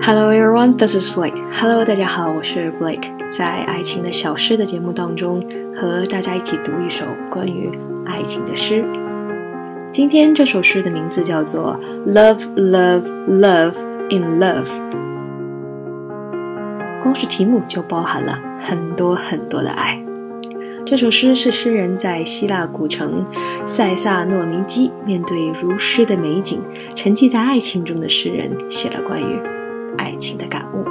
Hello everyone, this is Blake. Hello，大家好，我是 Blake。在爱情的小诗的节目当中，和大家一起读一首关于爱情的诗。今天这首诗的名字叫做《Love, Love, Love in Love》。光是题目就包含了很多很多的爱。这首诗是诗人在希腊古城塞萨诺尼基，面对如诗的美景，沉寂在爱情中的诗人写了关于爱情的感悟。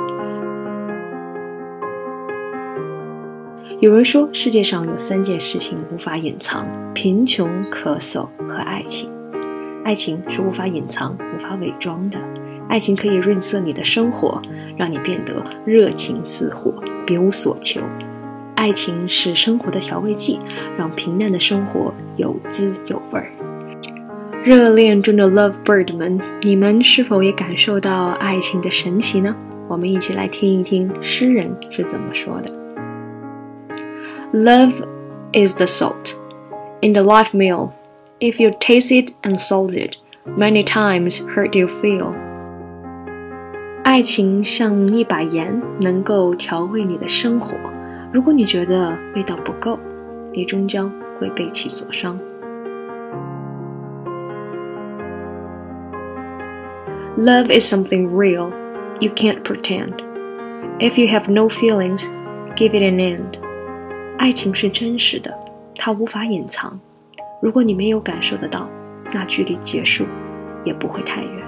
有人说，世界上有三件事情无法隐藏：贫穷、咳嗽和爱情。爱情是无法隐藏、无法伪装的。爱情可以润色你的生活，让你变得热情似火，别无所求。爱情是生活的调味剂，让平淡的生活有滋有味儿。热恋中的 Love Bird 们，你们是否也感受到爱情的神奇呢？我们一起来听一听诗人是怎么说的。Love is the salt in the life meal. If you taste it and salt it, many times hurt you feel. 爱情像一把盐，能够调味你的生活。如果你觉得味道不够，你终将会被其所伤。Love is something real. You can't pretend. If you have no feelings, give it an end. 爱情是真实的，它无法隐藏。如果你没有感受得到，那距离结束也不会太远。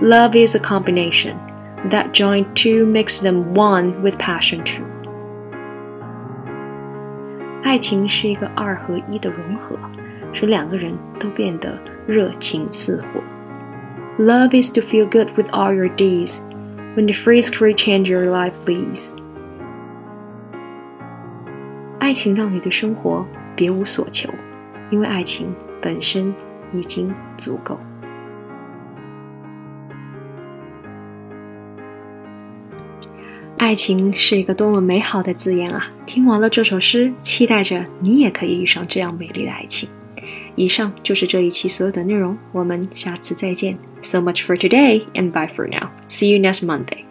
Love is a combination that join two makes them one with passion too。爱情是一个二合一的融合， 使两个人都变得热情似火。Love is to feel good with all your deeds when the phrase can change your life please.。爱情让你对生活别无所求，因为爱情本身已经足够。爱情是一个多么美好的字眼啊！听完了这首诗，期待着你也可以遇上这样美丽的爱情。以上就是这一期所有的内容，我们下次再见。So much for today, and bye for now. See you next Monday.